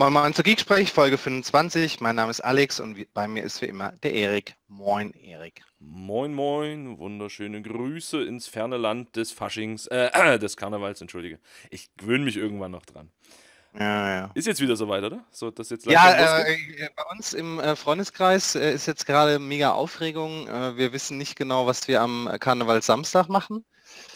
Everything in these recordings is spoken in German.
Moin Moin zur Geeksprech, Folge 25. Mein Name ist Alex und bei mir ist wie immer der Erik. Moin, Erik. Moin Moin, wunderschöne Grüße ins ferne Land des Faschings, äh, des Karnevals, entschuldige. Ich gewöhne mich irgendwann noch dran. Ja, ja. Ist jetzt wieder soweit, oder? So, das jetzt ja, äh, bei uns im äh, Freundeskreis äh, ist jetzt gerade mega Aufregung. Äh, wir wissen nicht genau, was wir am Karneval Samstag machen.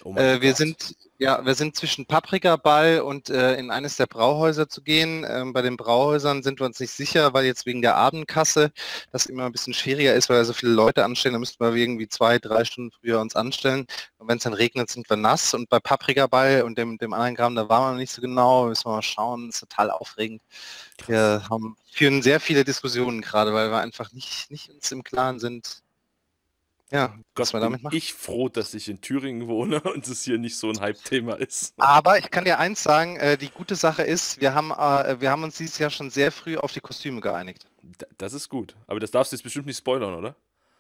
Oh äh, wir sind ja, wir sind zwischen Paprikaball und äh, in eines der Brauhäuser zu gehen. Ähm, bei den Brauhäusern sind wir uns nicht sicher, weil jetzt wegen der Abendkasse das immer ein bisschen schwieriger ist, weil wir so viele Leute anstellen. Da müssten wir irgendwie zwei, drei Stunden früher uns anstellen. Und wenn es dann regnet, sind wir nass. Und bei Paprikaball und dem, dem anderen Gramm, da waren wir noch nicht so genau. Müssen wir mal schauen. Das ist total aufregend. Wir haben, führen sehr viele Diskussionen gerade, weil wir einfach nicht, nicht uns im Klaren sind, ja, was man damit macht. Ich froh, dass ich in Thüringen wohne und es hier nicht so ein Hype-Thema ist. Aber ich kann dir eins sagen, äh, die gute Sache ist, wir haben, äh, wir haben uns dieses Jahr schon sehr früh auf die Kostüme geeinigt. Das ist gut. Aber das darfst du jetzt bestimmt nicht spoilern, oder?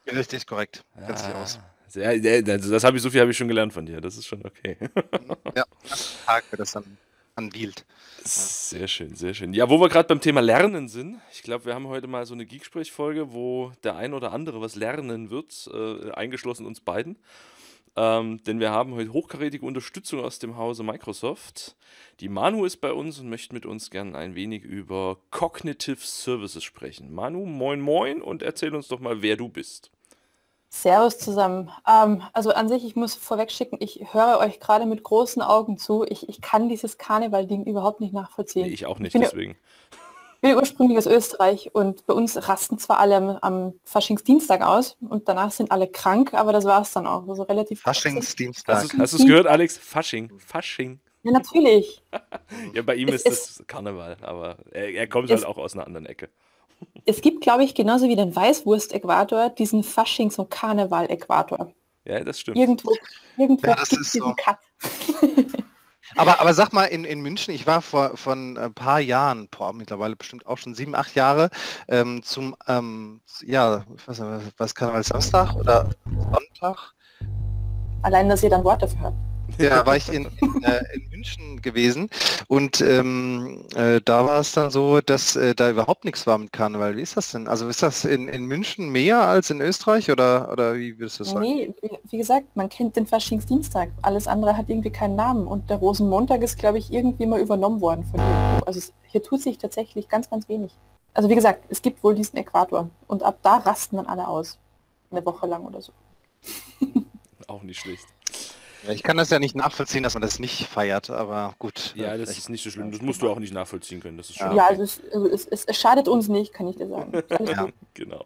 Richtig, korrekt. Ganz ah, aus. Sehr, das, das habe ich so viel habe ich schon gelernt von dir. Das ist schon okay. ja, Tag wird das dann unveiled. Sehr schön, sehr schön. Ja, wo wir gerade beim Thema Lernen sind, ich glaube, wir haben heute mal so eine Geeksprech-Folge, wo der ein oder andere was lernen wird, äh, eingeschlossen uns beiden. Ähm, denn wir haben heute hochkarätige Unterstützung aus dem Hause Microsoft. Die Manu ist bei uns und möchte mit uns gerne ein wenig über Cognitive Services sprechen. Manu, moin moin und erzähl uns doch mal, wer du bist. Servus zusammen. Ähm, also an sich, ich muss vorweg schicken, ich höre euch gerade mit großen Augen zu. Ich, ich kann dieses Karneval-Ding überhaupt nicht nachvollziehen. Nee, ich auch nicht, ich deswegen. Ich bin ursprünglich aus Österreich und bei uns rasten zwar alle am, am Faschingsdienstag aus und danach sind alle krank, aber das war es dann auch. Also relativ Faschingsdienstag. Hast du es gehört, Alex? Fasching. Fasching. Ja, natürlich. ja, bei ihm es, ist das Karneval, aber er, er kommt halt auch aus einer anderen Ecke. Es gibt, glaube ich, genauso wie den Weißwurst-Äquator, diesen Faschings- und Karneval-Äquator. Ja, das stimmt. Irgendwo, irgendwo ja, gibt es diesen so. Cut. aber, aber sag mal, in, in München, ich war vor, vor ein paar Jahren, boah, mittlerweile bestimmt auch schon sieben, acht Jahre, ähm, zum, ähm, ja, ich weiß nicht, was Karneval Samstag oder Sonntag? Allein, dass ihr dann Wort dafür habt. Ja, war ich in, in, äh, in München gewesen und ähm, äh, da war es dann so, dass äh, da überhaupt nichts war mit Karneval. Wie ist das denn? Also ist das in, in München mehr als in Österreich oder, oder wie würdest du sagen? Nee, wie, gesagt, man kennt den Faschingsdienstag. Alles andere hat irgendwie keinen Namen und der Rosenmontag ist, glaube ich, irgendwie mal übernommen worden von irgendwo. Also es, hier tut sich tatsächlich ganz, ganz wenig. Also wie gesagt, es gibt wohl diesen Äquator und ab da rasten dann alle aus. Eine Woche lang oder so. Auch nicht schlecht. Ich kann das ja nicht nachvollziehen, dass man das nicht feiert, aber gut. Ja, das ist nicht so schlimm. Das musst du auch nicht nachvollziehen können. Das ist schon ja, also es, also es, es, es, schadet uns nicht, kann ich dir sagen. ja, genau.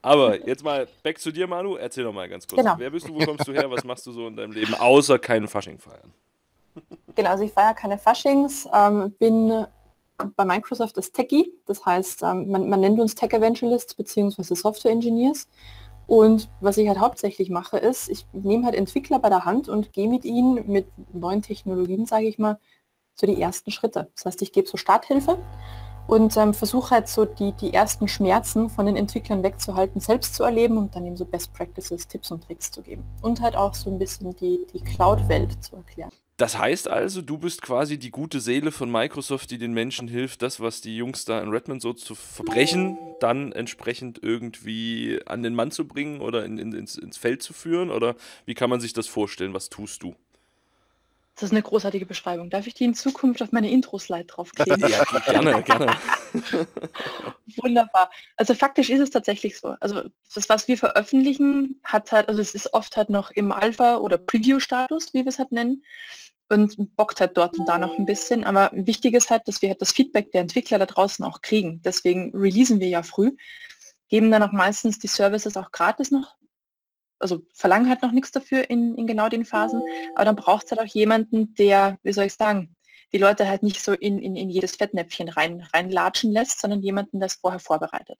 Aber jetzt mal back zu dir, Manu. Erzähl doch mal ganz kurz. Genau. Wer bist du, wo kommst du her, was machst du so in deinem Leben, außer keinen Fasching feiern? Genau, also ich feiere keine Faschings, ähm, bin bei Microsoft das Techie, das heißt, ähm, man, man, nennt uns Tech Evangelists bzw. Software Engineers und was ich halt hauptsächlich mache, ist, ich nehme halt Entwickler bei der Hand und gehe mit ihnen mit neuen Technologien, sage ich mal, so die ersten Schritte. Das heißt, ich gebe so Starthilfe und ähm, versuche halt so die, die ersten Schmerzen von den Entwicklern wegzuhalten, selbst zu erleben und dann eben so Best Practices, Tipps und Tricks zu geben. Und halt auch so ein bisschen die, die Cloud-Welt zu erklären. Das heißt also, du bist quasi die gute Seele von Microsoft, die den Menschen hilft, das, was die Jungs da in Redmond so zu verbrechen, dann entsprechend irgendwie an den Mann zu bringen oder in, in, ins, ins Feld zu führen? Oder wie kann man sich das vorstellen? Was tust du? Das ist eine großartige Beschreibung. Darf ich die in Zukunft auf meine Intro-Slide draufkleben? ja, gerne, gerne. Wunderbar. Also faktisch ist es tatsächlich so. Also das, was wir veröffentlichen, hat halt, also es ist oft halt noch im Alpha- oder Preview-Status, wie wir es halt nennen und bockt halt dort und da noch ein bisschen. Aber wichtig ist halt, dass wir halt das Feedback der Entwickler da draußen auch kriegen. Deswegen releasen wir ja früh, geben dann auch meistens die Services auch gratis noch. Also verlangen halt noch nichts dafür in, in genau den Phasen. Aber dann braucht es halt auch jemanden, der, wie soll ich sagen, die Leute halt nicht so in, in, in jedes Fettnäpfchen rein, reinlatschen lässt, sondern jemanden, der es vorher vorbereitet.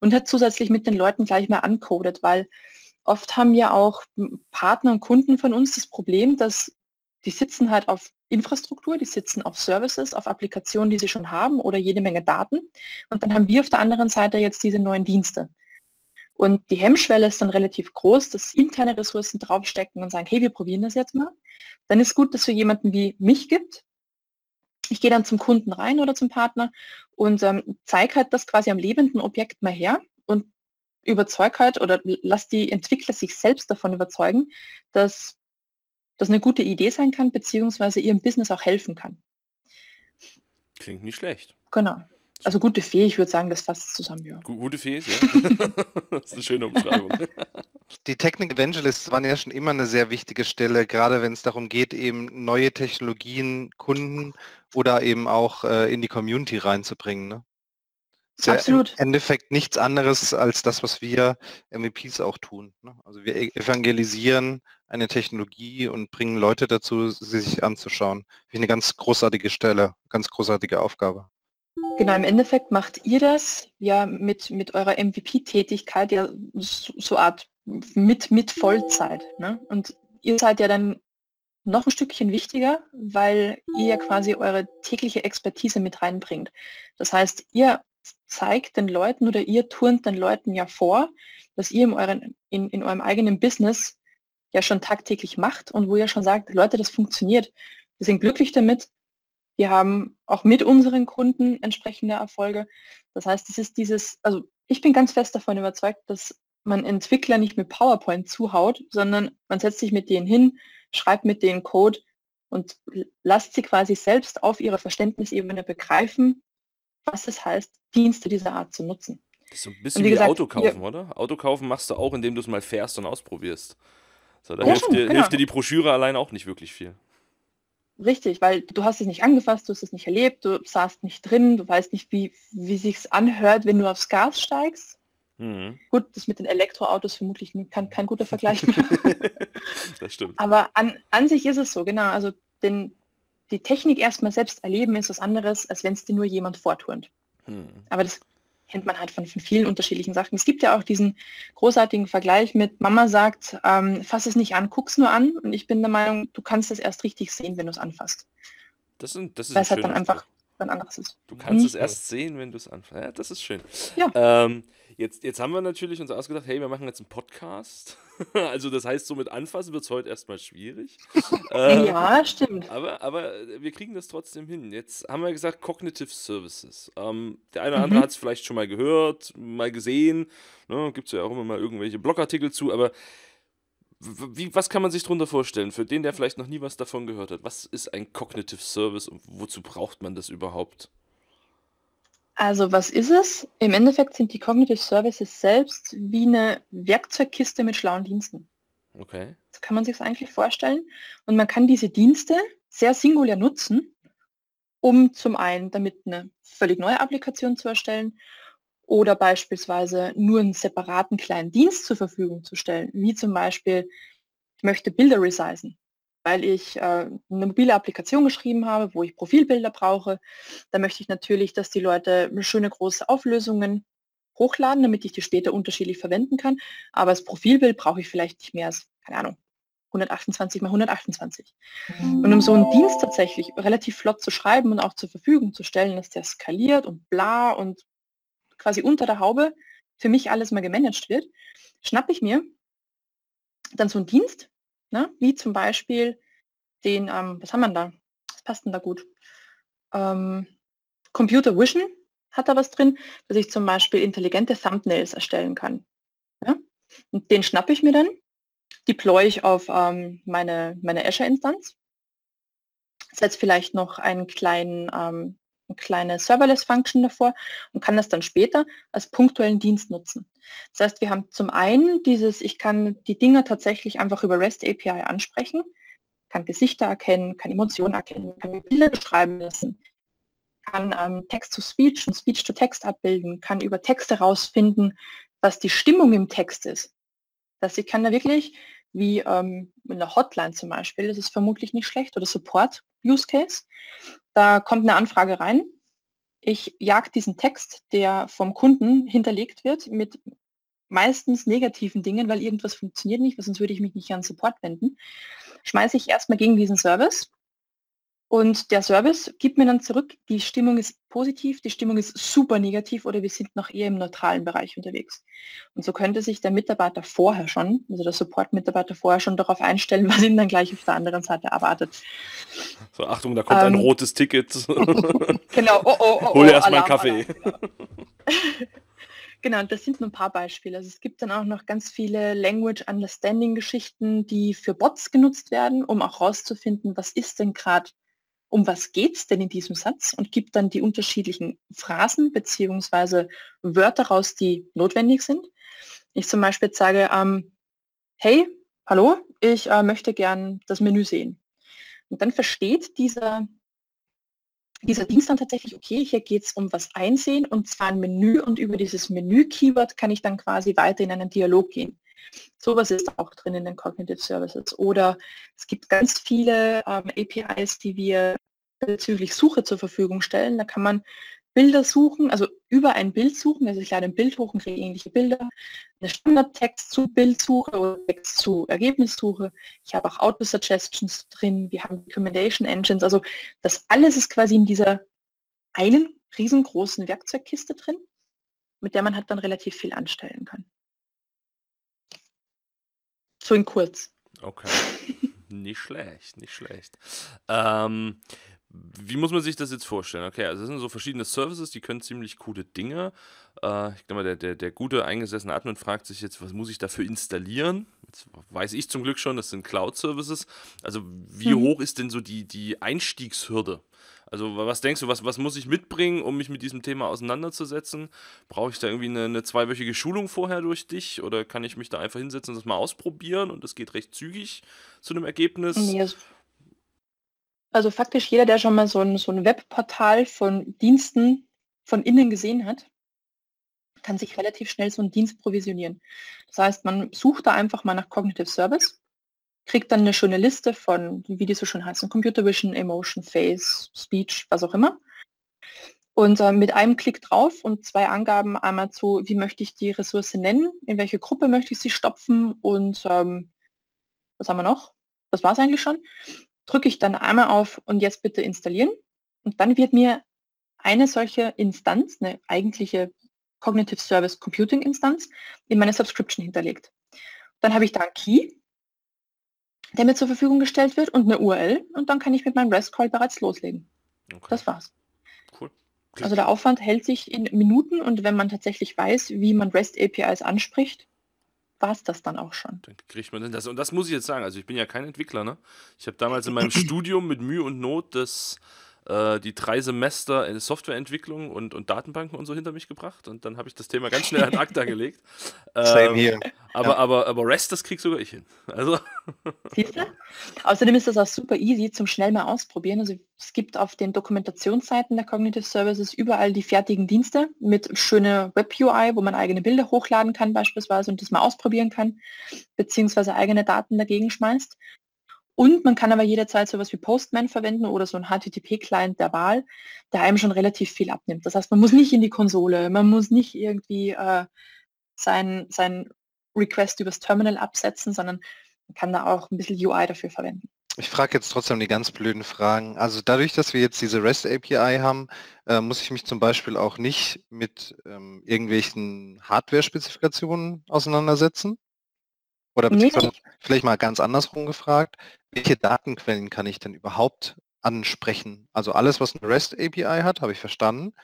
Und hat zusätzlich mit den Leuten gleich mal ancodet, weil oft haben ja auch Partner und Kunden von uns das Problem, dass die sitzen halt auf Infrastruktur, die sitzen auf Services, auf Applikationen, die sie schon haben oder jede Menge Daten. Und dann haben wir auf der anderen Seite jetzt diese neuen Dienste. Und die Hemmschwelle ist dann relativ groß, dass interne Ressourcen draufstecken und sagen, hey, wir probieren das jetzt mal. Dann ist gut, dass wir jemanden wie mich gibt, Ich gehe dann zum Kunden rein oder zum Partner und ähm, zeige halt das quasi am lebenden Objekt mal her und überzeug halt oder lass die Entwickler sich selbst davon überzeugen, dass das eine gute Idee sein kann, beziehungsweise ihrem Business auch helfen kann. Klingt nicht schlecht. Genau. Also gute Fee, ich würde sagen, das fasst zusammen, ja. Gute Fee, ja. das ist eine schöne Umschreibung. Die Technik Evangelists waren ja schon immer eine sehr wichtige Stelle, gerade wenn es darum geht, eben neue Technologien, Kunden oder eben auch äh, in die Community reinzubringen. Ne? Ist Absolut. Ja Im Endeffekt nichts anderes als das, was wir MVPs auch tun. Ne? Also wir e-, evangelisieren eine Technologie und bringen Leute dazu, sie sich anzuschauen. Wie eine ganz großartige Stelle, ganz großartige Aufgabe. Genau, im Endeffekt macht ihr das ja mit, mit eurer MVP-Tätigkeit ja so, so Art mit, mit Vollzeit. Ne? Und ihr seid ja dann noch ein Stückchen wichtiger, weil ihr ja quasi eure tägliche Expertise mit reinbringt. Das heißt, ihr zeigt den Leuten oder ihr turnt den Leuten ja vor, dass ihr in, euren, in, in eurem eigenen Business ja schon tagtäglich macht und wo ihr schon sagt, Leute, das funktioniert. Wir sind glücklich damit, wir haben auch mit unseren Kunden entsprechende Erfolge. Das heißt, es ist dieses, also ich bin ganz fest davon überzeugt, dass man Entwickler nicht mit PowerPoint zuhaut, sondern man setzt sich mit denen hin, schreibt mit denen Code und lasst sie quasi selbst auf ihrer Verständnisebene begreifen, was es heißt, Dienste dieser Art zu nutzen. Das ist so ein bisschen wie, gesagt, Auto kaufen, oder? Auto kaufen machst du auch, indem du es mal fährst und ausprobierst. So, da ja, hilft, dir, genau. hilft dir die Broschüre allein auch nicht wirklich viel. Richtig, weil du hast es nicht angefasst, du hast es nicht erlebt, du saßt nicht drin, du weißt nicht, wie, wie sich's anhört, wenn du aufs Gas steigst. Mhm. Gut, das mit den Elektroautos vermutlich kein, kein guter Vergleich das stimmt. Aber an, an sich ist es so, genau. Also den, die Technik erstmal selbst erleben ist was anderes, als wenn es dir nur jemand vorturnt. Mhm. Aber das kennt man halt von, von, vielen unterschiedlichen Sachen. Es gibt ja auch diesen großartigen Vergleich mit Mama sagt, ähm, fass es nicht an, guck's nur an. Und ich bin der Meinung, du kannst es erst richtig sehen, wenn du es anfasst. Das, sind, das ist Weil es halt dann einfach ein anderes ist. Du kannst mhm. es erst sehen, wenn du es anfasst. Ja, das ist schön. Ja. Ähm, Jetzt, jetzt haben wir natürlich uns ausgedacht, hey, wir machen jetzt einen Podcast. also das heißt, so mit Anfassen wird es heute erstmal schwierig. äh, ja, stimmt. Aber, aber wir kriegen das trotzdem hin. Jetzt haben wir gesagt, Cognitive Services. Ähm, der eine oder andere mhm. hat es vielleicht schon mal gehört, mal gesehen. Ne, Gibt es ja auch immer mal irgendwelche Blogartikel zu, aber wie, was kann man sich darunter vorstellen? Für den, der vielleicht noch nie was davon gehört hat, was ist ein Cognitive Service und wozu braucht man das überhaupt? Also was ist es? Im Endeffekt sind die Cognitive Services selbst wie eine Werkzeugkiste mit schlauen Diensten. Okay. So kann man sich das eigentlich vorstellen. Und man kann diese Dienste sehr singulär nutzen, um zum einen damit eine völlig neue Applikation zu erstellen oder beispielsweise nur einen separaten kleinen Dienst zur Verfügung zu stellen, wie zum Beispiel, ich möchte Bilder resizen weil ich äh, eine mobile Applikation geschrieben habe, wo ich Profilbilder brauche. Da möchte ich natürlich, dass die Leute schöne große Auflösungen hochladen, damit ich die später unterschiedlich verwenden kann. Aber das Profilbild brauche ich vielleicht nicht mehr als, keine Ahnung, 128 mal 128. Und um so einen Dienst tatsächlich relativ flott zu schreiben und auch zur Verfügung zu stellen, dass der skaliert und bla und quasi unter der Haube für mich alles mal gemanagt wird, schnappe ich mir dann so einen Dienst, Ne? Wie zum Beispiel den, ähm, was haben wir da? Was passt denn da gut? Ähm, Computer Vision hat da was drin, dass ich zum Beispiel intelligente Thumbnails erstellen kann. Ja? Und den schnappe ich mir dann, deploy ich auf ähm, meine, meine Azure-Instanz, setze vielleicht noch einen kleinen, ähm, eine kleine Serverless-Function davor und kann das dann später als punktuellen Dienst nutzen. Das heißt, wir haben zum einen dieses, ich kann die Dinge tatsächlich einfach über REST API ansprechen, kann Gesichter erkennen, kann Emotionen erkennen, kann Bilder beschreiben lassen, kann ähm, Text-to-Speech und Speech-to-Text abbilden, kann über Texte herausfinden, was die Stimmung im Text ist. Dass ich kann da wirklich, wie ähm, in der Hotline zum Beispiel, das ist vermutlich nicht schlecht, oder Support-Use-Case, da kommt eine Anfrage rein, ich jag diesen Text, der vom Kunden hinterlegt wird, mit meistens negativen Dingen, weil irgendwas funktioniert nicht, weil sonst würde ich mich nicht an Support wenden, schmeiße ich erstmal gegen diesen Service Und der Service gibt mir dann zurück, die Stimmung ist positiv, die Stimmung ist super negativ oder wir sind noch eher im neutralen Bereich unterwegs. Und so könnte sich der Mitarbeiter vorher schon, also der Support-Mitarbeiter vorher schon darauf einstellen, was ihn dann gleich auf der anderen Seite erwartet. So, Achtung, da kommt ähm, ein rotes Ticket. genau, oh, oh, oh, Hol erst mal einen Kaffee. Alarm, genau. Genau, das sind nur ein paar Beispiele. Also es gibt dann auch noch ganz viele Language Understanding Geschichten, die für Bots genutzt werden, um auch herauszufinden, was ist denn gerade um was geht es denn in diesem Satz und gibt dann die unterschiedlichen Phrasen bzw. Wörter raus, die notwendig sind. Ich zum Beispiel sage, ähm, hey, hallo, ich äh, möchte gern das Menü sehen. Und dann versteht dieser, dieser Dienst dann tatsächlich, okay, hier geht es um was einsehen und zwar ein Menü und über dieses Menü-Keyword kann ich dann quasi weiter in einen Dialog gehen. Sowas ist auch drin in den Cognitive Services. Oder es gibt ganz viele ähm, APIs, die wir bezüglich Suche zur Verfügung stellen. Da kann man Bilder suchen, also über ein Bild suchen, also ich lade ein Bild hoch und kriege ähnliche Bilder, eine Standardtext zu Bildsuche oder Text zu Ergebnissuche. Ich habe auch Auto-Suggestions drin, wir haben Recommendation Engines, also das alles ist quasi in dieser einen riesengroßen Werkzeugkiste drin, mit der man halt dann relativ viel anstellen kann. So in kurz. Okay. nicht schlecht, nicht schlecht. Ähm, wie muss man sich das jetzt vorstellen? Okay, also das sind so verschiedene Services, die können ziemlich coole Dinge. Äh, ich glaube mal, der, der, der gute eingesessene Admin fragt sich jetzt, was muss ich dafür installieren? Jetzt weiß ich zum Glück schon, das sind Cloud-Services. Also wie mhm. hoch ist denn so die, die Einstiegshürde? Also was denkst du, was, was muss ich mitbringen, um mich mit diesem Thema auseinanderzusetzen? Brauche ich da irgendwie eine, eine zweiwöchige Schulung vorher durch dich oder kann ich mich da einfach hinsetzen und das mal ausprobieren und das geht recht zügig zu einem Ergebnis? Nee, also, faktisch jeder, der schon mal so ein, so ein Webportal von Diensten von innen gesehen hat, kann sich relativ schnell so einen Dienst provisionieren. Das heißt, man sucht da einfach mal nach Cognitive Service kriegt dann eine schöne Liste von, wie die so schon heißen, Computer Vision, Emotion, Face, Speech, was auch immer. Und äh, mit einem Klick drauf und zwei Angaben einmal zu, wie möchte ich die Ressource nennen, in welche Gruppe möchte ich sie stopfen und ähm, was haben wir noch? Das war es eigentlich schon. Drücke ich dann einmal auf und jetzt bitte installieren. Und dann wird mir eine solche Instanz, eine eigentliche Cognitive Service Computing Instanz, in meine Subscription hinterlegt. Dann habe ich da einen Key, der mir zur Verfügung gestellt wird und eine URL und dann kann ich mit meinem REST-Call bereits loslegen. Okay. Das war's. Cool. Also der Aufwand hält sich in Minuten und wenn man tatsächlich weiß, wie man REST-APIs anspricht, war es das dann auch schon. Dann kriegt man das. Und das muss ich jetzt sagen, also ich bin ja kein Entwickler, ne? Ich habe damals in meinem Studium mit Mühe und Not das äh, die drei Semester in Softwareentwicklung und, und Datenbanken und so hinter mich gebracht und dann habe ich das Thema ganz schnell an ACTA gelegt. Same hier. Ähm, aber, ja. aber, aber REST, das krieg sogar ich hin. Also. Siehst du? Außerdem ist das auch super easy zum schnell mal ausprobieren. Also es gibt auf den Dokumentationsseiten der Cognitive Services überall die fertigen Dienste mit schöner Web-UI, wo man eigene Bilder hochladen kann beispielsweise und das mal ausprobieren kann, beziehungsweise eigene Daten dagegen schmeißt. Und man kann aber jederzeit sowas wie Postman verwenden oder so ein HTTP-Client der Wahl, der einem schon relativ viel abnimmt. Das heißt, man muss nicht in die Konsole, man muss nicht irgendwie äh, sein, sein Request übers Terminal absetzen, sondern man kann da auch ein bisschen UI dafür verwenden. Ich frage jetzt trotzdem die ganz blöden Fragen. Also dadurch, dass wir jetzt diese REST API haben, äh, muss ich mich zum Beispiel auch nicht mit ähm, irgendwelchen Hardware-Spezifikationen auseinandersetzen? Oder nee. vielleicht mal ganz andersrum gefragt, welche Datenquellen kann ich denn überhaupt ansprechen? Also alles, was eine REST API hat, habe ich verstanden.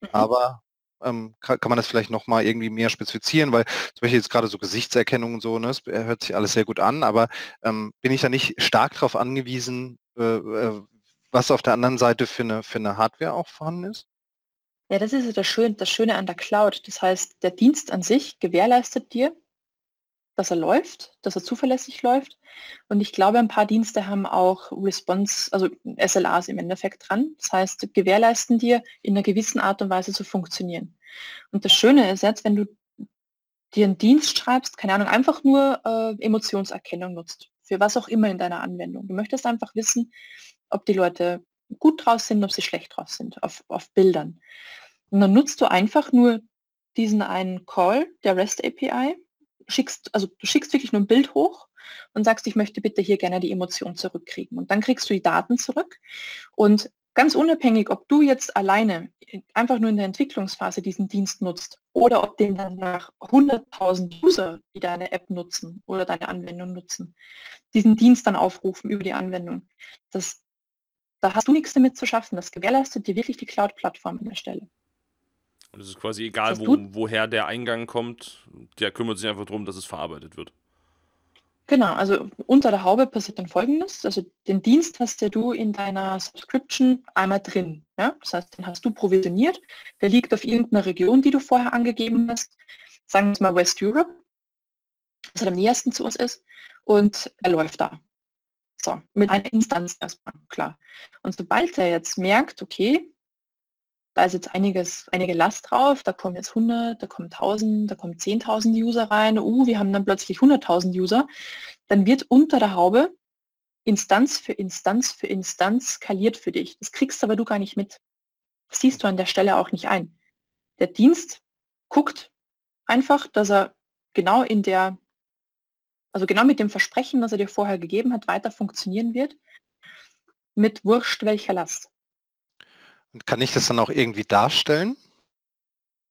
Mhm. Aber ähm, kann, kann, man das vielleicht noch mal irgendwie mehr spezifizieren, weil zum Beispiel jetzt gerade so Gesichtserkennung und so, ne, das hört sich alles sehr gut an, aber ähm, bin ich da nicht stark darauf angewiesen, äh, äh, was auf der anderen Seite für eine, für eine Hardware auch vorhanden ist? Ja, das ist das Schöne, das Schöne an der Cloud. Das heißt, der Dienst an sich gewährleistet dir, dass er läuft, dass er zuverlässig läuft. Und ich glaube, ein paar Dienste haben auch Response, also SLAs im Endeffekt dran. Das heißt, gewährleisten dir in einer gewissen Art und Weise zu funktionieren. Und das Schöne ist jetzt, wenn du dir einen Dienst schreibst, keine Ahnung, einfach nur äh, Emotionserkennung nutzt, für was auch immer in deiner Anwendung. Du möchtest einfach wissen, ob die Leute gut drauf sind, ob sie schlecht drauf sind, auf, auf Bildern. Und dann nutzt du einfach nur diesen einen Call der REST API schickst, also du schickst wirklich nur ein Bild hoch und sagst, ich möchte bitte hier gerne die Emotion zurückkriegen. Und dann kriegst du die Daten zurück und ganz unabhängig, ob du jetzt alleine einfach nur in der Entwicklungsphase diesen Dienst nutzt oder ob den dann nach 100.000 User, die deine App nutzen oder deine Anwendung nutzen, diesen Dienst dann aufrufen über die Anwendung. Das, da hast du nichts damit zu schaffen. Das gewährleistet dir wirklich die Cloud-Plattform an der Stelle. Und es ist quasi egal, wo, woher der Eingang kommt, der kümmert sich einfach darum, dass es verarbeitet wird. Genau, also unter der Haube passiert dann folgendes. Also den Dienst hast ja du in deiner Subscription einmal drin. Ja? Das heißt, den hast du provisioniert. Der liegt auf irgendeiner Region, die du vorher angegeben hast. Sagen wir es mal West Europe, was halt am nähersten zu uns ist. Und er läuft da. So, mit einer Instanz erstmal, klar. Und sobald er jetzt merkt, okay, da ist jetzt einiges, einige Last drauf, da kommen jetzt 100, da kommen 1000, da kommen 10.000 User rein, uh, wir haben dann plötzlich 100.000 User, dann wird unter der Haube Instanz für Instanz für Instanz skaliert für dich. Das kriegst aber du gar nicht mit. Das siehst du an der Stelle auch nicht ein. Der Dienst guckt einfach, dass er genau in der, also genau mit dem Versprechen, das er dir vorher gegeben hat, weiter funktionieren wird, mit wurscht welcher Last. Kann ich das dann auch irgendwie darstellen?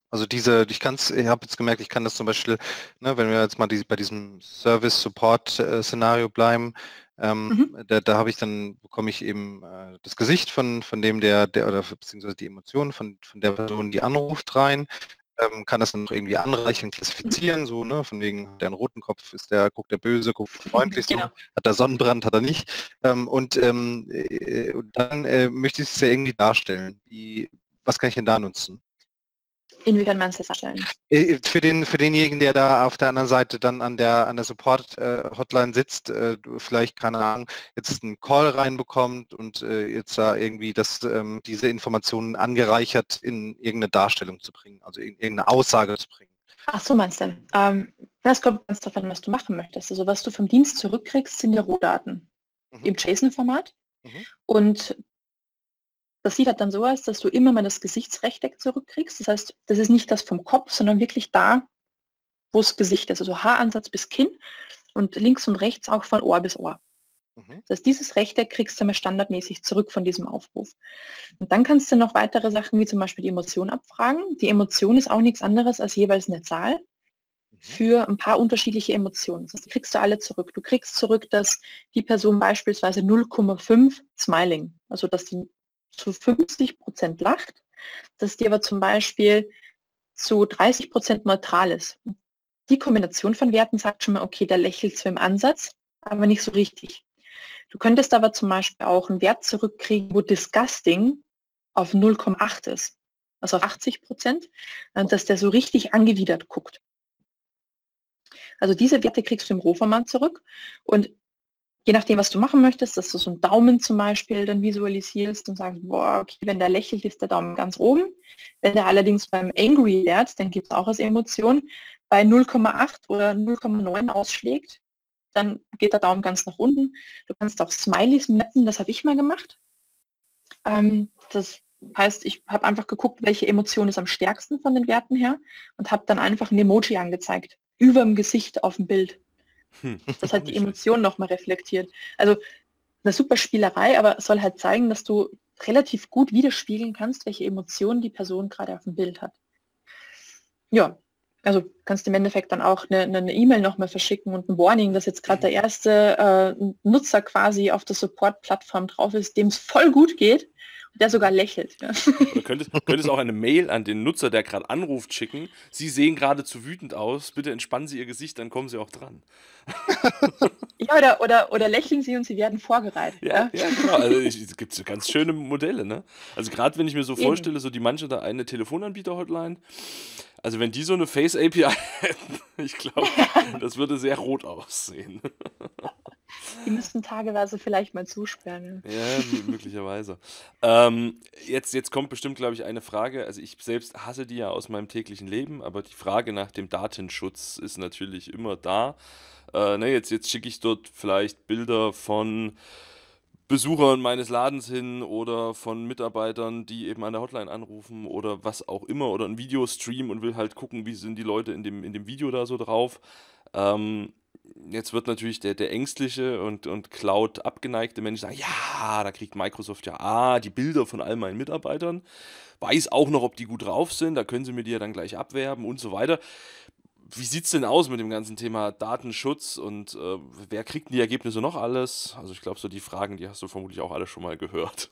Also diese, ich kann es, ich habe jetzt gemerkt, ich kann das zum Beispiel, ne, wenn wir jetzt mal die, bei diesem Service-Support-Szenario bleiben, ähm, mhm. da, da habe ich dann, bekomme ich eben äh, das Gesicht von, von dem, der, der oder beziehungsweise die Emotionen von, von der Person, die anruft rein ähm, kann das dann noch irgendwie anreichen, klassifizieren, so, ne, von wegen, der einen roten Kopf ist der, guckt der böse, guckt freundlich, genau. so, hat er Sonnenbrand, hat er nicht. Ähm, und, ähm, äh, und dann äh, möchte ich es ja irgendwie darstellen. Wie, was kann ich denn da nutzen? Inwiefern meinst du das darstellen? Äh, für, den, für denjenigen, der da auf der anderen Seite dann an der, an der Support-Hotline äh, sitzt, äh, vielleicht, keine Ahnung, jetzt einen Call reinbekommt und äh, jetzt da irgendwie das, ähm, diese Informationen angereichert in irgendeine Darstellung zu bringen, also in irgendeine Aussage zu bringen. Ach so meinst du. Ähm, das kommt ganz davon, was du machen möchtest. Also was du vom Dienst zurückkriegst, sind ja Rohdaten mhm. im JSON-Format. Mhm. Und das sieht halt dann so aus, dass du immer mal das Gesichtsrechteck zurückkriegst. Das heißt, das ist nicht das vom Kopf, sondern wirklich da, wo das Gesicht ist. Also Haaransatz bis Kinn und links und rechts auch von Ohr bis Ohr. Mhm. Das heißt, dieses Rechteck kriegst du mal standardmäßig zurück von diesem Aufruf. Und dann kannst du noch weitere Sachen wie zum Beispiel die Emotion abfragen. Die Emotion ist auch nichts anderes als jeweils eine Zahl mhm. für ein paar unterschiedliche Emotionen. Das heißt, die kriegst du alle zurück. Du kriegst zurück, dass die Person beispielsweise 0,5 Smiling, also dass die zu 50 Prozent lacht, dass die aber zum Beispiel zu 30 Prozent neutral ist. Die Kombination von Werten sagt schon mal, okay, der lächelt zwar im Ansatz, aber nicht so richtig. Du könntest aber zum Beispiel auch einen Wert zurückkriegen, wo Disgusting auf 0,8 ist, also auf 80 Prozent, dass der so richtig angewidert guckt. Also diese Werte kriegst du im Rohformat zurück und je nachdem, was du machen möchtest, dass du so einen Daumen zum Beispiel dann visualisierst und sagst, boah, okay, wenn der lächelt, ist der Daumen ganz oben. Wenn der allerdings beim Angry Wert, dann gibt es auch als Emotion, bei 0,8 oder 0,9 ausschlägt, dann geht der Daumen ganz nach unten. Du kannst auch Smileys mappen, das habe ich mal gemacht. Ähm, das heißt, ich habe einfach geguckt, welche Emotion ist am stärksten von den Werten her und habe dann einfach ein Emoji angezeigt, über dem Gesicht auf dem Bild. Hm. Das hat die Emotion nochmal reflektiert. Also eine super Spielerei, aber soll halt zeigen, dass du relativ gut widerspiegeln kannst, welche Emotionen die Person gerade auf dem Bild hat. Ja, also kannst du im Endeffekt dann auch eine E-Mail e nochmal verschicken und ein Warning, dass jetzt gerade der erste äh, Nutzer quasi auf der Support-Plattform drauf ist, dem es voll gut geht der sogar lächelt. Ja. Du könntest, könntest auch eine Mail an den Nutzer, der gerade anruft, schicken. Sie sehen gerade zu wütend aus. Bitte entspannen Sie Ihr Gesicht, dann kommen Sie auch dran. Ja, oder, oder, oder lächeln Sie und Sie werden vorgereitet. Ja, ja, ja genau. Also es gibt so ganz schöne Modelle. Ne? Also gerade wenn ich mir so Eben. vorstelle, so die manche da eine Telefonanbieter-Hotline, also wenn die so eine Face-API hätten, ich glaube, das würde sehr rot aussehen. Die müssten tageweise vielleicht mal zusperren. Ja, möglicherweise. ähm, jetzt, jetzt kommt bestimmt, glaube ich, eine Frage. Also ich selbst hasse die ja aus meinem täglichen Leben, aber die Frage nach dem Datenschutz ist natürlich immer da. Äh, ne, jetzt jetzt schicke ich dort vielleicht Bilder von Besuchern meines Ladens hin oder von Mitarbeitern, die eben an der Hotline anrufen oder was auch immer oder ein Video streamen und will halt gucken, wie sind die Leute in dem, in dem Video da so drauf. Ähm, jetzt wird natürlich der, der ängstliche und, und Cloud abgeneigte Mensch sagen, ja, da kriegt Microsoft ja ah, die Bilder von all meinen Mitarbeitern, weiß auch noch, ob die gut drauf sind, da können sie mir die ja dann gleich abwerben und so weiter. Wie sieht es denn aus mit dem ganzen Thema Datenschutz und äh, wer kriegt die Ergebnisse noch alles? Also ich glaube, so die Fragen, die hast du vermutlich auch alle schon mal gehört.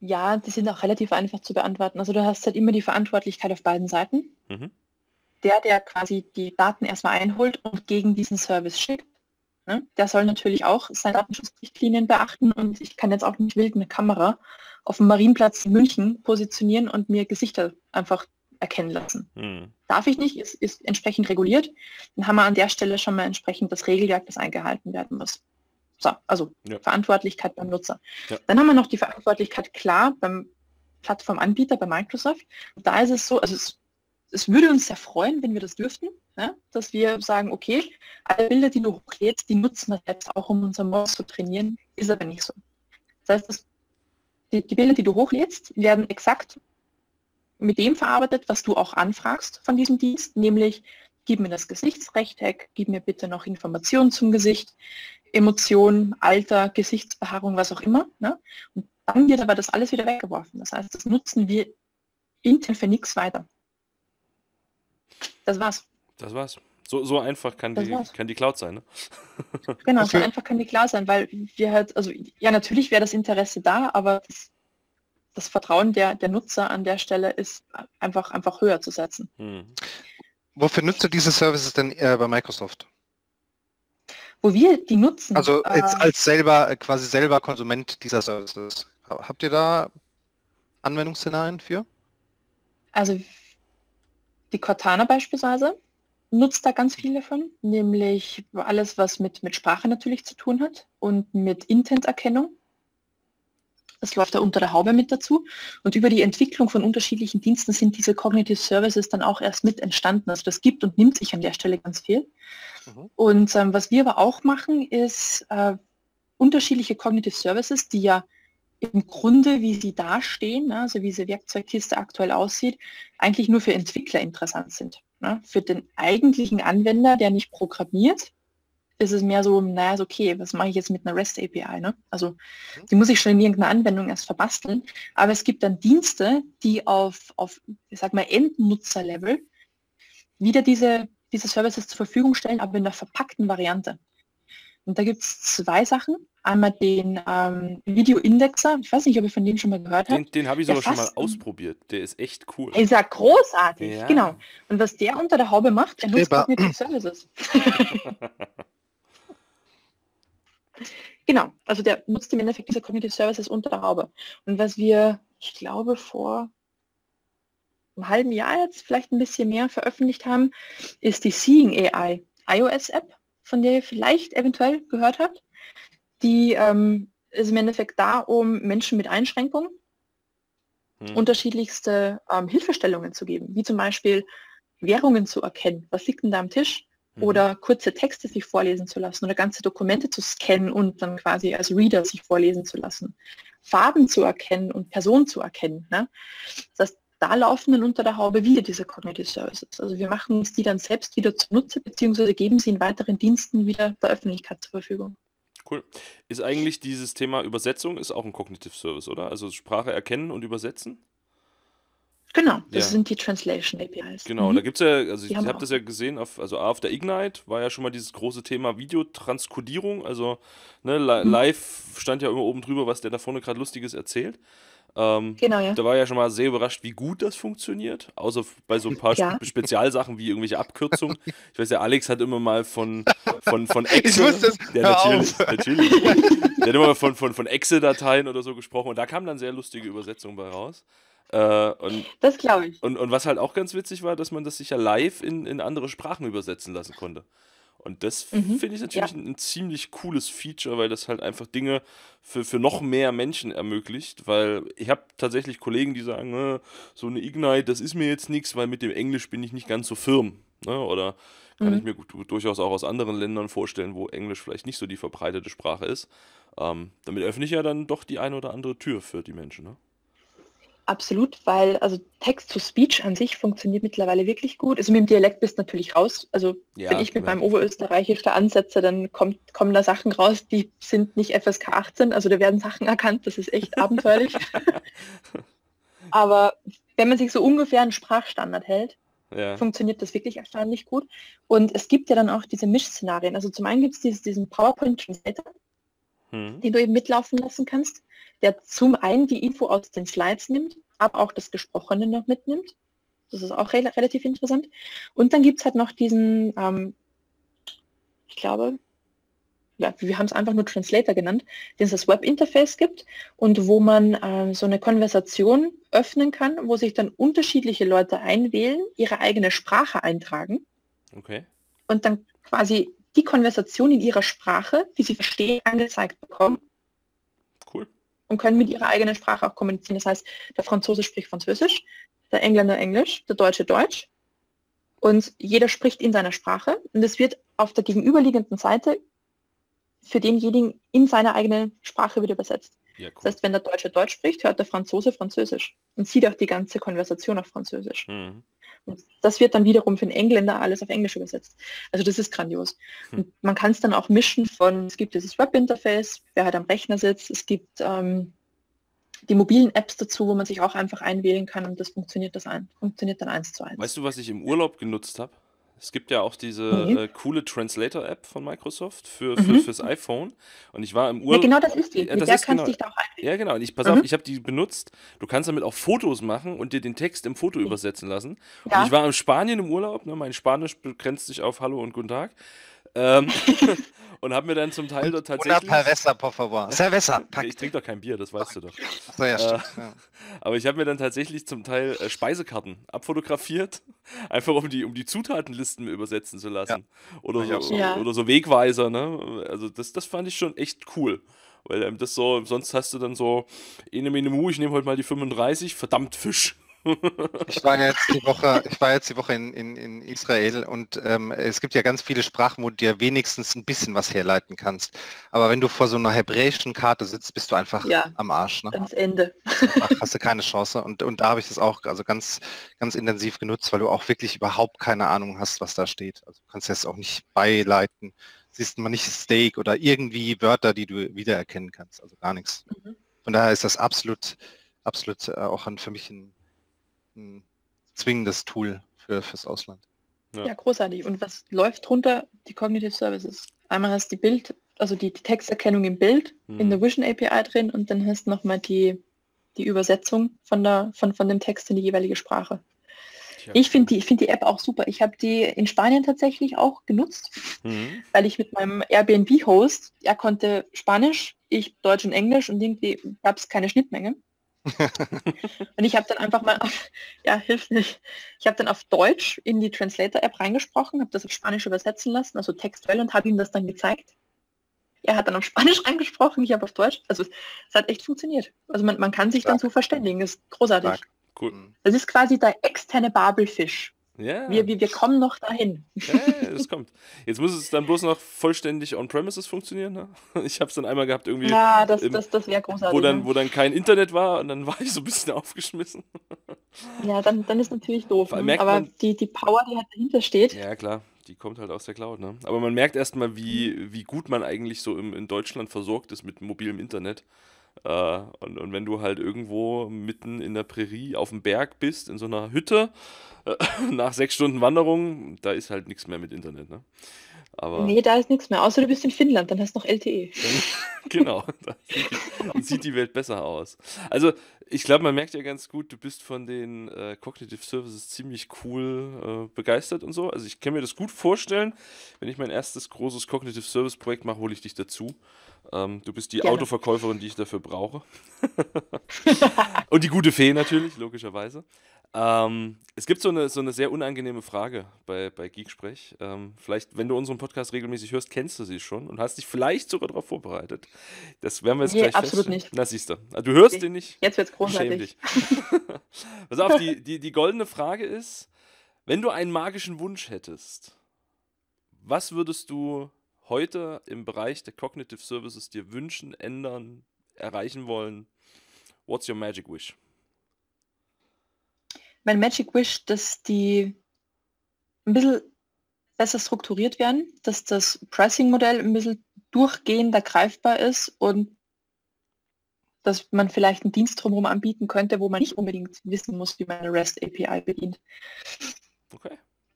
Ja, die sind auch relativ einfach zu beantworten. Also du hast halt immer die Verantwortlichkeit auf beiden Seiten. Mhm der, der quasi die Daten erstmal einholt und gegen diesen Service schickt, ne, der soll natürlich auch seine Datenschutzrichtlinien beachten und ich kann jetzt auch nicht wild eine Kamera auf dem Marienplatz in München positionieren und mir Gesichter einfach erkennen lassen. Hm. Darf ich nicht, ist, ist entsprechend reguliert. Dann haben wir an der Stelle schon mal entsprechend das Regelwerk, das eingehalten werden muss. So, also ja. Verantwortlichkeit beim Nutzer. Ja. Dann haben wir noch die Verantwortlichkeit klar beim Plattformanbieter, bei Microsoft. Da ist es so, also es es würde uns sehr freuen, wenn wir das dürften, ja, dass wir sagen, okay, alle Bilder, die du hochlädst, die nutzen wir selbst auch, um unser Mod zu trainieren, ist aber nicht so. Das heißt, dass die, die Bilder, die du hochlädst, werden exakt mit dem verarbeitet, was du auch anfragst von diesem Dienst, nämlich gib mir das Gesichtsrechteck, gib mir bitte noch Informationen zum Gesicht, Emotionen, Alter, Gesichtsbehaarung, was auch immer. Ne? Und dann wird aber das alles wieder weggeworfen. Das heißt, das nutzen wir intern für nichts weiter. Das war's. Das war's. So, so einfach kann die, kann die Cloud sein, ne? Genau, so einfach kann die Cloud sein, weil wir halt, also ja, natürlich wäre das Interesse da, aber das, das, Vertrauen der, der Nutzer an der Stelle ist einfach, einfach höher zu setzen. Hm. Wofür nutzt du diese Services denn äh, bei Microsoft? Wo wir die nutzen? Also jetzt äh, als selber, quasi selber Konsument dieser Services. Habt ihr da Anwendungsszenarien für? Also die Cortana beispielsweise nutzt da ganz viel davon, nämlich alles, was mit, mit Sprache natürlich zu tun hat und mit Intenterkennung. Das läuft da unter der Haube mit dazu. Und über die Entwicklung von unterschiedlichen Diensten sind diese Cognitive Services dann auch erst mit entstanden. Also das gibt und nimmt sich an der Stelle ganz viel. Mhm. Und ähm, was wir aber auch machen, ist äh, unterschiedliche Cognitive Services, die ja im Grunde, wie sie dastehen, ne, also wie diese Werkzeugkiste aktuell aussieht, eigentlich nur für Entwickler interessant sind. Ne? Für den eigentlichen Anwender, der nicht programmiert, ist es mehr so, naja, ist okay, was mache ich jetzt mit einer REST API? Ne? Also die muss ich schon in irgendeiner Anwendung erst verbasteln. Aber es gibt dann Dienste, die auf, auf ich sag mal, Endnutzerlevel wieder diese, diese Services zur Verfügung stellen, aber in der verpackten Variante. Und da gibt es zwei Sachen. Einmal den ähm, Video-Indexer. Ich weiß nicht, ob ihr von dem schon mal gehört habt. Den, den habe ich sogar schon mal ausprobiert. Der ist echt cool. Ist ja großartig, ja. genau. Und was der unter der Haube macht, er nutzt Cognitive Services. genau, also der nutzt im Endeffekt diese Cognitive Services unter der Haube. Und was wir, ich glaube, vor einem halben Jahr jetzt vielleicht ein bisschen mehr veröffentlicht haben, ist die Seeing AI iOS-App von der ihr vielleicht eventuell gehört habt. Die ähm, ist im Endeffekt da, um Menschen mit Einschränkungen hm. unterschiedlichste ähm, Hilfestellungen zu geben, wie zum Beispiel Währungen zu erkennen. Was liegt denn da am Tisch? Hm. Oder kurze Texte sich vorlesen zu lassen oder ganze Dokumente zu scannen und dann quasi als Reader sich vorlesen zu lassen. Farben zu erkennen und Personen zu erkennen. Ne? Das heißt, da laufen dann unter der Haube wieder diese Cognitive Services. Also wir machen uns die dann selbst wieder zunutze, beziehungsweise geben sie in weiteren Diensten wieder der Öffentlichkeit zur Verfügung. Cool. Ist eigentlich dieses Thema Übersetzung ist auch ein Cognitive Service, oder? Also Sprache erkennen und übersetzen? Genau, das ja. sind die Translation APIs. Genau, mhm. da gibt es ja, also ich habe das ja gesehen, auf, also auf der Ignite war ja schon mal dieses große Thema Videotranskodierung, also ne, li mhm. live stand ja immer oben drüber, was der da vorne gerade Lustiges erzählt. Ähm, genau, ja. Da war ja schon mal sehr überrascht, wie gut das funktioniert. Außer bei so ein paar ja. Spe Spezialsachen wie irgendwelche Abkürzungen. Ich weiß ja, Alex hat immer mal von, von, von Excel. Ich wusste es. Ja, natürlich, natürlich. Der hat immer von, von, von Excel-Dateien oder so gesprochen und da kam dann sehr lustige Übersetzungen bei raus. Äh, und, das glaube ich. Und, und was halt auch ganz witzig war, dass man das sich ja live in, in andere Sprachen übersetzen lassen konnte. Und das mhm. finde ich natürlich ja. ein, ein, ziemlich cooles Feature, weil das halt einfach Dinge für, für noch mehr Menschen ermöglicht. Weil ich habe tatsächlich Kollegen, die sagen, äh, so eine Ignite, das ist mir jetzt nichts, weil mit dem Englisch bin ich nicht ganz so firm. Ne? Oder kann mhm. ich mir gut, durchaus auch aus anderen Ländern vorstellen, wo Englisch vielleicht nicht so die verbreitete Sprache ist. Ähm, damit öffne ich ja dann doch die eine oder andere Tür für die Menschen. Ne? Absolut, weil also Text-to-Speech an sich funktioniert mittlerweile wirklich gut. Also mit dem Dialekt bist du natürlich raus. Also ja, wenn ich mit meinem Oberösterreichisch da ansetze, dann kommt, kommen da Sachen raus, die sind nicht FSK 18, also da werden Sachen erkannt, das ist echt abenteuerlich. Aber wenn man sich so ungefähr einen Sprachstandard hält, ja. funktioniert das wirklich erstaunlich gut. Und es gibt ja dann auch diese Mischszenarien. Also zum einen gibt es diesen PowerPoint Translator, hm. den du eben mitlaufen lassen kannst der zum einen die Info aus den Slides nimmt, aber auch das Gesprochene noch mitnimmt. Das ist auch re relativ interessant. Und dann gibt es halt noch diesen, ähm, ich glaube, ja, wir haben es einfach nur Translator genannt, den es das Web-Interface gibt und wo man äh, so eine Konversation öffnen kann, wo sich dann unterschiedliche Leute einwählen, ihre eigene Sprache eintragen. Okay. Und dann quasi die Konversation in ihrer Sprache, die sie verstehen, angezeigt bekommen und können mit ihrer eigenen Sprache auch kommunizieren. Das heißt, der Franzose spricht Französisch, der Engländer Englisch, der Deutsche Deutsch und jeder spricht in seiner Sprache und es wird auf der gegenüberliegenden Seite für denjenigen in seine eigene Sprache wieder übersetzt. Ja, cool. Das heißt, wenn der Deutsche Deutsch spricht, hört der Franzose Französisch und sieht auch die ganze Konversation auf Französisch. Mhm. Und das wird dann wiederum für den Engländer alles auf Englisch übersetzt. Also das ist grandios. Hm. Und man kann es dann auch mischen von, es gibt dieses Webinterface, wer halt am Rechner sitzt, es gibt ähm, die mobilen Apps dazu, wo man sich auch einfach einwählen kann und das funktioniert, das ein, funktioniert dann eins zu eins. Weißt du, was ich im Urlaub genutzt habe? Es gibt ja auch diese mhm. äh, coole Translator-App von Microsoft für, für, mhm. fürs iPhone. Und ich war im Urlaub. Ja, genau das ist die. Ja, Mit der kannst genau, dich da auch. Ja, genau. Und ich, pass mhm. auf, ich habe die benutzt. Du kannst damit auch Fotos machen und dir den Text im Foto übersetzen lassen. Ja. Und ich war in Spanien im Urlaub. Ne, mein Spanisch begrenzt sich auf Hallo und Guten Tag. Ähm, und habe mir dann zum Teil dort tatsächlich. Cerveza, por favor. Cerveza. Ich trinke doch kein Bier, das weißt du doch. So, ja, äh, ja. Aber ich habe mir dann tatsächlich zum Teil äh, Speisekarten abfotografiert, einfach um die, um die Zutatenlisten übersetzen zu lassen. Ja. Oder, so, ja. oder so Wegweiser, ne? Also das, das fand ich schon echt cool. Weil ähm, das so, sonst hast du dann so, in einem Menü, ich nehme heute mal die 35, verdammt Fisch. Ich war jetzt die Woche, ich war jetzt die Woche in, in, in Israel und ähm, es gibt ja ganz viele Sprachen, wo du dir wenigstens ein bisschen was herleiten kannst. Aber wenn du vor so einer hebräischen Karte sitzt, bist du einfach ja, am Arsch. Ne? Ans Ende. Ach, hast du keine Chance. Und, und da habe ich das auch also ganz, ganz intensiv genutzt, weil du auch wirklich überhaupt keine Ahnung hast, was da steht. Also du kannst jetzt auch nicht beileiten. Siehst man nicht Steak oder irgendwie Wörter, die du wiedererkennen kannst. Also gar nichts. Mhm. Von daher ist das absolut, absolut äh, auch für mich ein ein zwingendes Tool für, fürs Ausland. Ja. ja. großartig. Und was läuft drunter? Die Cognitive Services. Einmal hast du die Bild, also die, die Texterkennung im Bild mhm. in der Vision API drin und dann hast du nochmal die, die Übersetzung von, der, von, von dem Text in die jeweilige Sprache. Ich finde die, find die App auch super. Ich habe die in Spanien tatsächlich auch genutzt, mhm. weil ich mit meinem Airbnb-Host, er konnte Spanisch, ich Deutsch und Englisch und irgendwie gab es keine Schnittmenge. und ich habe dann einfach mal, auf, ja, hilft nicht. Ich habe dann auf Deutsch in die Translator-App reingesprochen, habe das auf Spanisch übersetzen lassen, also textuell und habe ihm das dann gezeigt. Er hat dann auf Spanisch reingesprochen, ich habe auf Deutsch. Also es hat echt funktioniert. Also man, man kann sich Stark. dann so verständigen, das ist großartig. Stark. Cool. Das ist quasi der externe Babelfisch. Ja. Wir, wir, wir kommen noch dahin. Ja, das kommt. Jetzt muss es dann bloß noch vollständig on-premises funktionieren. Ne? Ich habe es dann einmal gehabt, irgendwie. Ja, das, das, das wäre großartig. Wo dann, wo dann kein Internet war und dann war ich so ein bisschen aufgeschmissen. Ja, dann, dann ist natürlich doof. Ne? Aber man, die, die Power, die halt dahinter steht. Ja, klar. Die kommt halt aus der Cloud, ne? Aber man merkt erstmal, wie, wie gut man eigentlich so im, in Deutschland versorgt ist mit mobilem Internet. Äh, und, und wenn du halt irgendwo mitten in der Prärie auf dem Berg bist, in so einer Hütte, nach sechs Stunden Wanderung, da ist halt nichts mehr mit Internet. Ne? Aber nee, da ist nichts mehr, außer du bist in Finnland, dann hast du noch LTE. genau, da sieht, sieht die Welt besser aus. Also ich glaube, man merkt ja ganz gut, du bist von den äh, Cognitive Services ziemlich cool äh, begeistert und so. Also ich kann mir das gut vorstellen, wenn ich mein erstes großes Cognitive Service Projekt mache, hole ich dich dazu. Ähm, du bist die Gerne. Autoverkäuferin, die ich dafür brauche. und die gute Fee natürlich, logischerweise. Ähm, es gibt so eine, so eine sehr unangenehme Frage bei, bei Geeksprech. Ähm, vielleicht, wenn du unseren Podcast regelmäßig hörst, kennst du sie schon und hast dich vielleicht sogar darauf vorbereitet. Das werden wir jetzt nee, gleich absolut nicht. Na, siehst du. Ah, du hörst okay. den nicht. Jetzt wird es großartig. Pass auf, die, die, die goldene Frage ist, wenn du einen magischen Wunsch hättest, was würdest du heute im Bereich der Cognitive Services dir wünschen, ändern, erreichen wollen? What's your magic wish? mein Magic Wish, dass die ein bisschen besser strukturiert werden, dass das Pricing-Modell ein bisschen durchgehender greifbar ist und dass man vielleicht einen Dienst drumherum anbieten könnte, wo man nicht unbedingt wissen muss, wie man eine REST API bedient.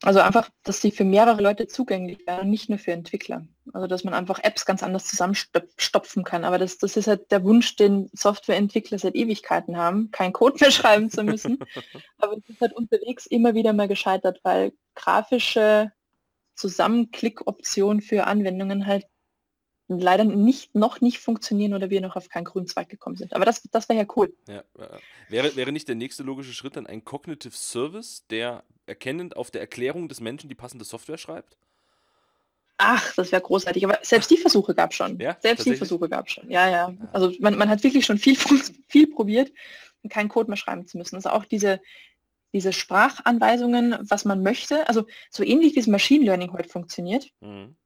Also einfach, dass sie für mehrere Leute zugänglich werden, nicht nur für Entwickler. Also dass man einfach Apps ganz anders zusammenstopfen kann. Aber das, das ist halt der Wunsch, den Softwareentwickler seit Ewigkeiten haben, kein Code mehr schreiben zu müssen. Aber es ist halt unterwegs immer wieder mal gescheitert, weil grafische Zusammenklick-Optionen für Anwendungen halt leider nicht, noch nicht funktionieren oder wir noch auf keinen grünen Zweig gekommen sind. Aber das, das wäre ja cool. Ja, wäre, wäre nicht der nächste logische Schritt dann ein Cognitive Service, der erkennend auf der Erklärung des Menschen die passende Software schreibt? Ach, das wäre großartig. Aber selbst die Versuche gab es schon. Ja, selbst die Versuche gab es schon. Ja, ja. Also man, man hat wirklich schon viel, viel probiert, um keinen Code mehr schreiben zu müssen. Also auch diese, diese Sprachanweisungen, was man möchte, also so ähnlich wie es Machine Learning heute funktioniert, mhm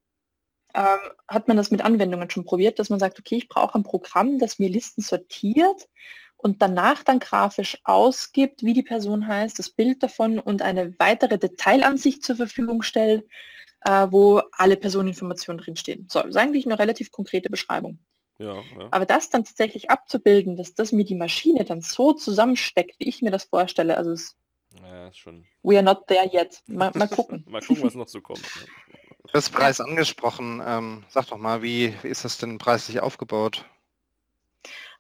ähm, hat man das mit Anwendungen schon probiert, dass man sagt, okay, ich brauche ein Programm, das mir Listen sortiert und danach dann grafisch ausgibt, wie die Person heißt, das Bild davon und eine weitere Detailansicht zur Verfügung stellt, äh, wo alle Personeninformationen drinstehen. So, das ist eigentlich eine relativ konkrete Beschreibung. Ja, ja. Aber das dann tatsächlich abzubilden, dass das mir die Maschine dann so zusammensteckt, wie ich mir das vorstelle, also es, ja, schon. we are not there yet. Mal, mal gucken. mal gucken, was noch so kommt. Ne? Du hast Preis ja. angesprochen. Ähm, sag doch mal, wie, wie ist das denn preislich aufgebaut?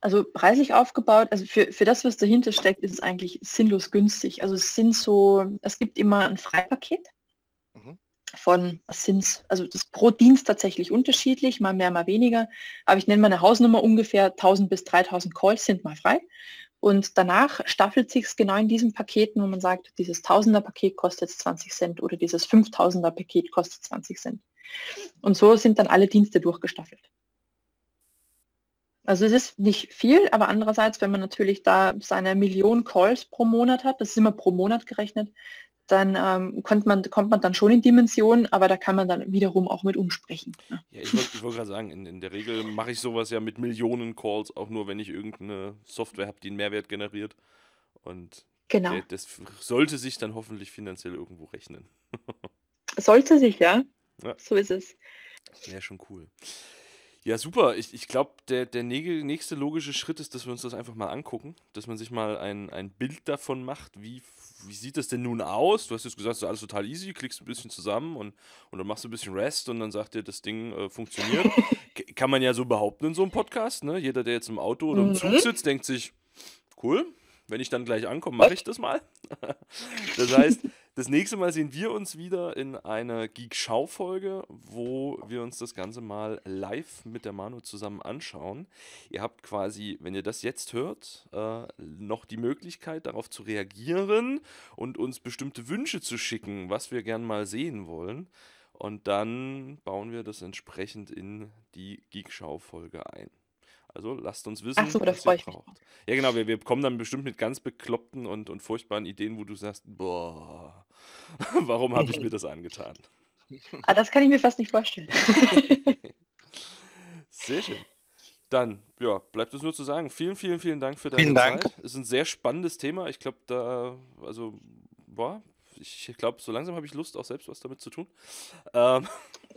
Also preislich aufgebaut, also für, für das, was dahinter steckt, ist es eigentlich sinnlos günstig. Also es sind so, es gibt immer ein Freipaket mhm. von, was sind also das pro Dienst tatsächlich unterschiedlich, mal mehr, mal weniger. Aber ich nenne mal eine Hausnummer ungefähr 1000 bis 3000 Calls sind mal frei. Und danach staffelt sich es genau in diesen Paketen, wo man sagt, dieses Tausender-Paket kostet 20 Cent oder dieses 5000er-Paket kostet 20 Cent. Und so sind dann alle Dienste durchgestaffelt. Also es ist nicht viel, aber andererseits, wenn man natürlich da seine Million Calls pro Monat hat, das ist immer pro Monat gerechnet, dann ähm, kommt, man, kommt man dann schon in Dimensionen, aber da kann man dann wiederum auch mit umsprechen. Ne? Ja, ich wollte wollt gerade sagen, in, in, der Regel mache ich sowas ja mit Millionen Calls, auch nur wenn ich irgendeine Software habe, die einen Mehrwert generiert. Und genau. Der, das sollte sich dann hoffentlich finanziell irgendwo rechnen. sollte sich, ja. ja. So ist es. Wäre schon cool. Ja, super. Ich, ich glaube, der, der nächste logische Schritt ist, dass wir uns das einfach mal angucken, dass man sich mal ein, ein Bild davon macht, wie, wie sieht das denn nun aus? Du hast jetzt gesagt, es ist alles total easy, klickst ein bisschen zusammen und, und dann machst du ein bisschen Rest und dann sagt dir, das Ding äh, funktioniert. Kann man ja so behaupten in so einem Podcast. Ne? Jeder, der jetzt im Auto oder im Zug mhm. sitzt, denkt sich, cool, wenn ich dann gleich ankomme, mache ich das mal. das heißt, das nächste Mal sehen wir uns wieder in einer Geek-Schau-Folge, wo wir uns das Ganze mal live mit der Manu zusammen anschauen. Ihr habt quasi, wenn ihr das jetzt hört, äh, noch die Möglichkeit darauf zu reagieren und uns bestimmte Wünsche zu schicken, was wir gern mal sehen wollen. Und dann bauen wir das entsprechend in die Geek-Schau-Folge ein. Also lasst uns wissen, Ach so, was ihr braucht. Ja, genau, wir, wir kommen dann bestimmt mit ganz bekloppten und, und furchtbaren Ideen, wo du sagst, boah, warum habe ich mir das angetan? Ah, das kann ich mir fast nicht vorstellen. Sehr schön. Dann, ja, bleibt es nur zu sagen, vielen, vielen, vielen Dank für deine vielen Zeit. Dank. Es ist ein sehr spannendes Thema. Ich glaube, da, also, boah, ich glaube, so langsam habe ich Lust, auch selbst was damit zu tun. Ähm.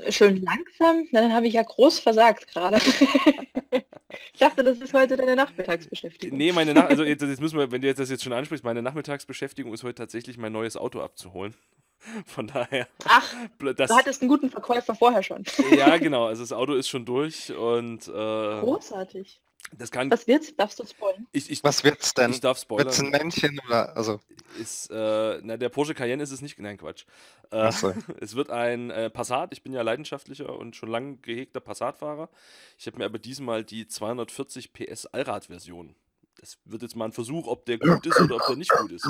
Schön langsam? Na, dann habe ich ja groß versagt gerade. ich dachte, das ist heute deine Nachmittagsbeschäftigung. Nee, meine Nach also jetzt, jetzt müssen wir, wenn du jetzt das jetzt schon ansprichst, meine Nachmittagsbeschäftigung ist heute tatsächlich mein neues Auto abzuholen. Von daher. Ach, das, du hattest einen guten Verkäufer vorher schon. ja, genau. Also das Auto ist schon durch und. Äh, Großartig. Das kann, Was wird's? Darfst du spoilern? Ich, ich, Was wird's denn? Ich darf spoilern. Wird's ein Männchen oder also? Ist, äh, na, der Porsche Cayenne ist es nicht. Nein, Quatsch. Äh, so. es wird ein äh, Passat. Ich bin ja leidenschaftlicher und schon lange gehegter Passatfahrer. Ich habe mir aber diesmal die 240 PS Allrad-Version. Das wird jetzt mal ein Versuch, ob der gut ist oder ob der nicht gut ist.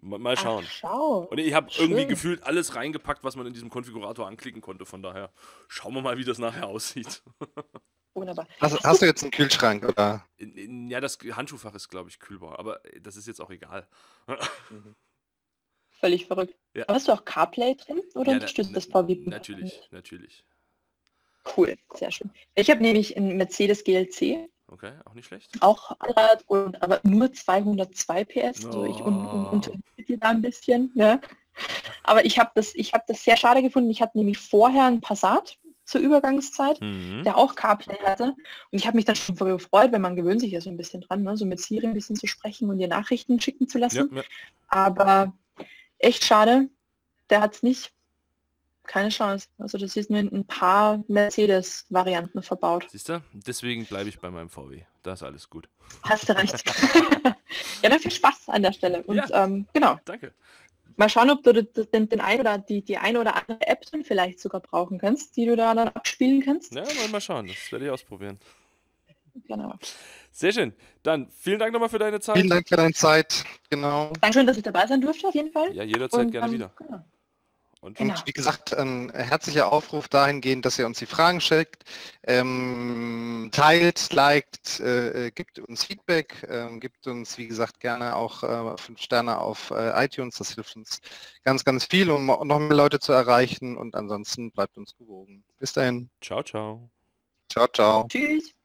Mal, schauen. Ach, schau. Und ich habe irgendwie gefühlt alles reingepackt, was man in diesem Konfigurator anklicken konnte. Von daher schauen wir mal, wie das nachher aussieht. Wunderbar. Hast, hast, du jetzt einen Kühlschrank oder? Ja, das Handschuhfach ist, glaube ich, kühlbar, aber das ist jetzt auch egal. Mhm. Völlig verrückt. Ja. hast du auch CarPlay drin oder ja, unterstützt das VW? Natürlich, natürlich. Cool, sehr schön. Ich habe nämlich einen Mercedes GLC Okay, auch nicht schlecht. Auch Allrad, und, aber nur 202 PS. Also ich un, un, Oh. unterstütze dir da ein bisschen. Ja. Aber ich habe das, ich habe das sehr schade gefunden. Ich hatte nämlich vorher einen Passat zur Übergangszeit, Mhm. der auch CarPlay hatte. Und ich habe mich dann schon gefreut, weil man gewöhnt sich ja so ein bisschen dran, ne? so mit Siri ein bisschen zu sprechen und ihr Nachrichten schicken zu Ja, lassen. ja. Aber echt schade, der hat es nicht. Keine Chance. Also das ist nur in ein paar Mercedes-Varianten verbaut. Siehst du? Deswegen bleibe ich bei meinem VW. Da ist alles gut. Hast du recht. ja, dann viel Spaß an der Stelle. Und Ja. ähm, genau, Danke. Mal schauen, ob du den, den, ein oder die, die ein oder andere App dann vielleicht sogar brauchen kannst, die du da dann abspielen kannst. Ja, mal, mal schauen. Das werde ich ausprobieren. Genau. Sehr schön. Dann vielen Dank nochmal für deine Zeit. Vielen Dank für deine Zeit. Genau. Dankeschön, dass ich dabei sein durfte, auf jeden Fall. Ja, jederzeit Und, gerne ähm, wieder. Genau. Und Genau. Und wie gesagt, ein herzlicher Aufruf dahingehend, dass ihr uns die Fragen schickt, ähm, teilt, liked, äh, äh, gibt uns Feedback, ähm, gibt uns, wie gesagt, gerne auch äh, fünf Sterne auf äh, iTunes. Das hilft uns ganz, ganz viel, um noch mehr Leute zu erreichen. Und ansonsten bleibt uns gewogen. Bis dahin. ciao, ciao. Ciao, ciao. Tschüss.